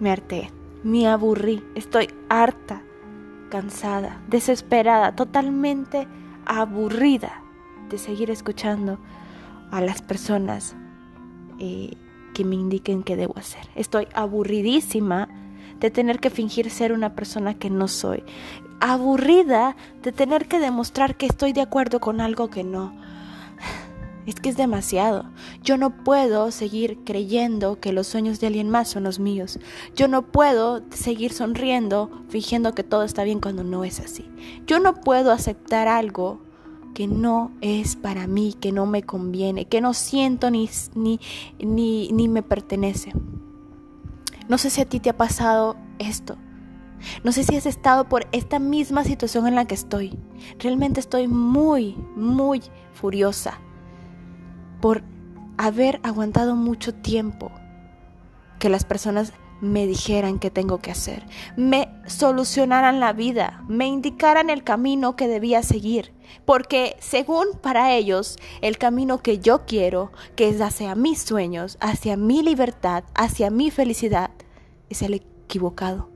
Me harté, me aburrí, estoy harta, cansada, desesperada, totalmente aburrida de seguir escuchando a las personas eh, que me indiquen qué debo hacer. Estoy aburridísima de tener que fingir ser una persona que no soy. Aburrida de tener que demostrar que estoy de acuerdo con algo que no. Es que es demasiado. Yo no puedo seguir creyendo que los sueños de alguien más son los míos. Yo no puedo seguir sonriendo fingiendo que todo está bien cuando no es así. Yo no puedo aceptar algo que no es para mí, que no me conviene, que no siento ni, ni, ni, ni me pertenece. No sé si a ti te ha pasado esto. No sé si has estado por esta misma situación en la que estoy. Realmente estoy muy, muy furiosa por haber aguantado mucho tiempo que las personas me dijeran qué tengo que hacer, me solucionaran la vida, me indicaran el camino que debía seguir, porque según para ellos el camino que yo quiero, que es hacia mis sueños, hacia mi libertad, hacia mi felicidad, es el equivocado.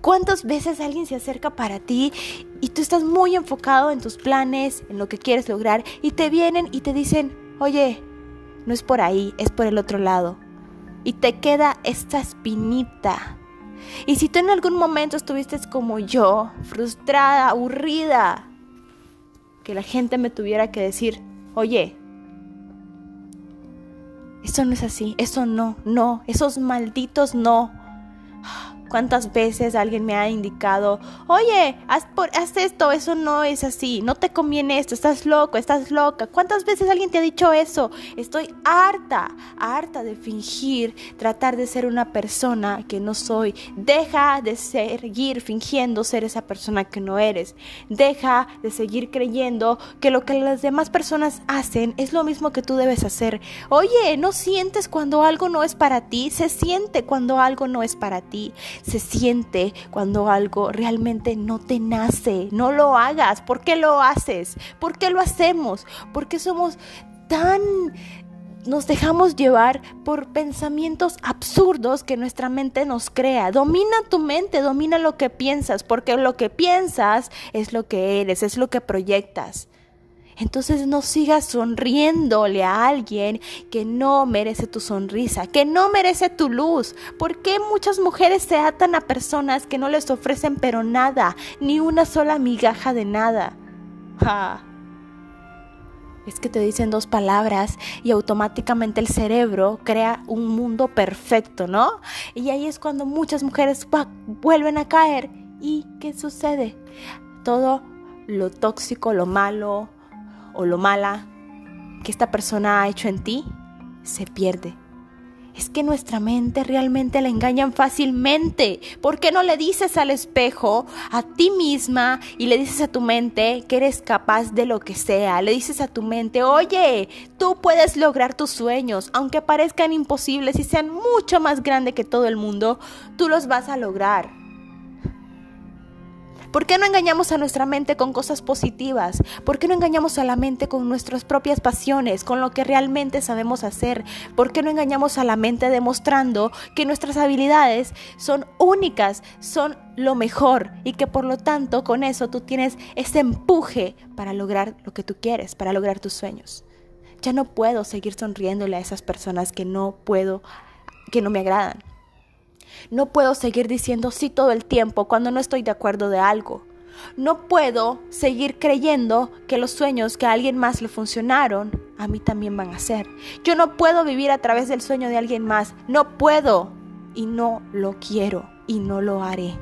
¿Cuántas veces alguien se acerca para ti y tú estás muy enfocado en tus planes, en lo que quieres lograr, y te vienen y te dicen, oye, no es por ahí, es por el otro lado? y te queda esta espinita. Y si tú en algún momento estuviste como yo, frustrada, aburrida, que la gente me tuviera que decir, oye, eso no es así, eso no, no, esos malditos no. ¿Cuántas veces alguien me ha indicado, oye, haz, por, haz esto, eso no es así, no te conviene esto, estás loco, estás loca? ¿Cuántas veces alguien te ha dicho eso? Estoy harta, harta de fingir, tratar de ser una persona que no soy. Deja de seguir fingiendo ser esa persona que no eres. Deja de seguir creyendo que lo que las demás personas hacen es lo mismo que tú debes hacer. Oye, ¿no sientes cuando algo no es para ti? Se siente cuando algo no es para ti se siente cuando algo realmente no te nace. No lo hagas. ¿Por qué lo haces? ¿Por qué lo hacemos? ¿Por qué somos tan nos dejamos llevar por pensamientos absurdos que nuestra mente nos crea. Domina tu mente, domina lo que piensas, porque lo que piensas es lo que eres, es lo que proyectas. Entonces no sigas sonriéndole a alguien que no merece tu sonrisa, que no merece tu luz. ¿Por qué muchas mujeres se atan a personas que no les ofrecen pero nada, ni una sola migaja de nada? Es que te dicen dos palabras y automáticamente el cerebro crea un mundo perfecto, ¿no? Y ahí es cuando muchas mujeres vuelven a caer. ¿Y qué sucede? Todo lo tóxico, lo malo, o lo mala que esta persona ha hecho en ti se pierde. Es que nuestra mente realmente la engañan fácilmente. ¿Por qué no le dices al espejo, a ti misma, y le dices a tu mente que eres capaz de lo que sea? Le dices a tu mente, oye, tú puedes lograr tus sueños, aunque parezcan imposibles y sean mucho más grandes que todo el mundo, tú los vas a lograr. ¿Por qué no engañamos a nuestra mente con cosas positivas? ¿Por qué no engañamos a la mente con nuestras propias pasiones, con lo que realmente sabemos hacer? ¿Por qué no engañamos a la mente demostrando que nuestras habilidades son únicas, son lo mejor y que por lo tanto con eso tú tienes ese empuje para lograr lo que tú quieres, para lograr tus sueños? Ya no puedo seguir sonriéndole a esas personas que no puedo, que no me agradan. No puedo seguir diciendo sí todo el tiempo cuando no estoy de acuerdo de algo. No puedo seguir creyendo que los sueños que a alguien más le funcionaron, a mí también van a ser. Yo no puedo vivir a través del sueño de alguien más. No puedo. Y no lo quiero. Y no lo haré.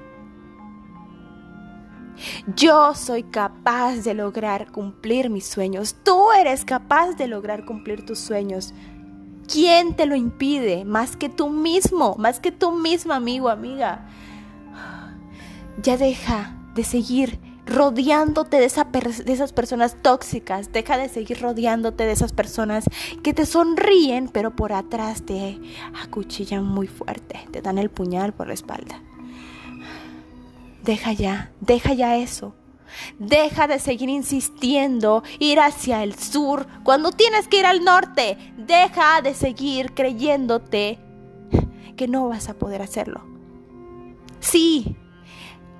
Yo soy capaz de lograr cumplir mis sueños. Tú eres capaz de lograr cumplir tus sueños. ¿Quién te lo impide? Más que tú mismo, más que tú misma, amigo, amiga. Ya deja de seguir rodeándote de, de, esas personas tóxicas, deja de seguir rodeándote de esas personas que te sonríen, pero por atrás te acuchillan muy fuerte, te dan el puñal por la espalda. Deja ya, deja ya eso. Deja de seguir insistiendo ir hacia el sur cuando tienes que ir al norte. Deja de seguir creyéndote que no vas a poder hacerlo. Sí,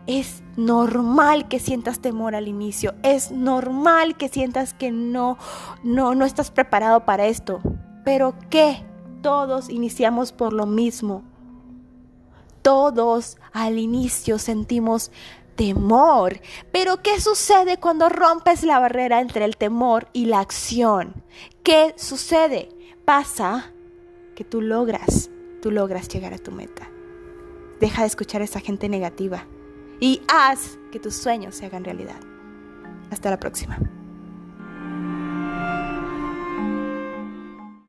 es normal que sientas temor al inicio, es normal que sientas que no, no, no estás preparado para esto. Pero ¿qué? Todos iniciamos por lo mismo. Todos al inicio sentimos temor. Pero ¿qué sucede cuando rompes la barrera entre el temor y la acción? ¿Qué sucede? Pasa que tú logras, tú logras llegar a tu meta. Deja de escuchar a esa gente negativa y haz que tus sueños se hagan realidad. Hasta la próxima.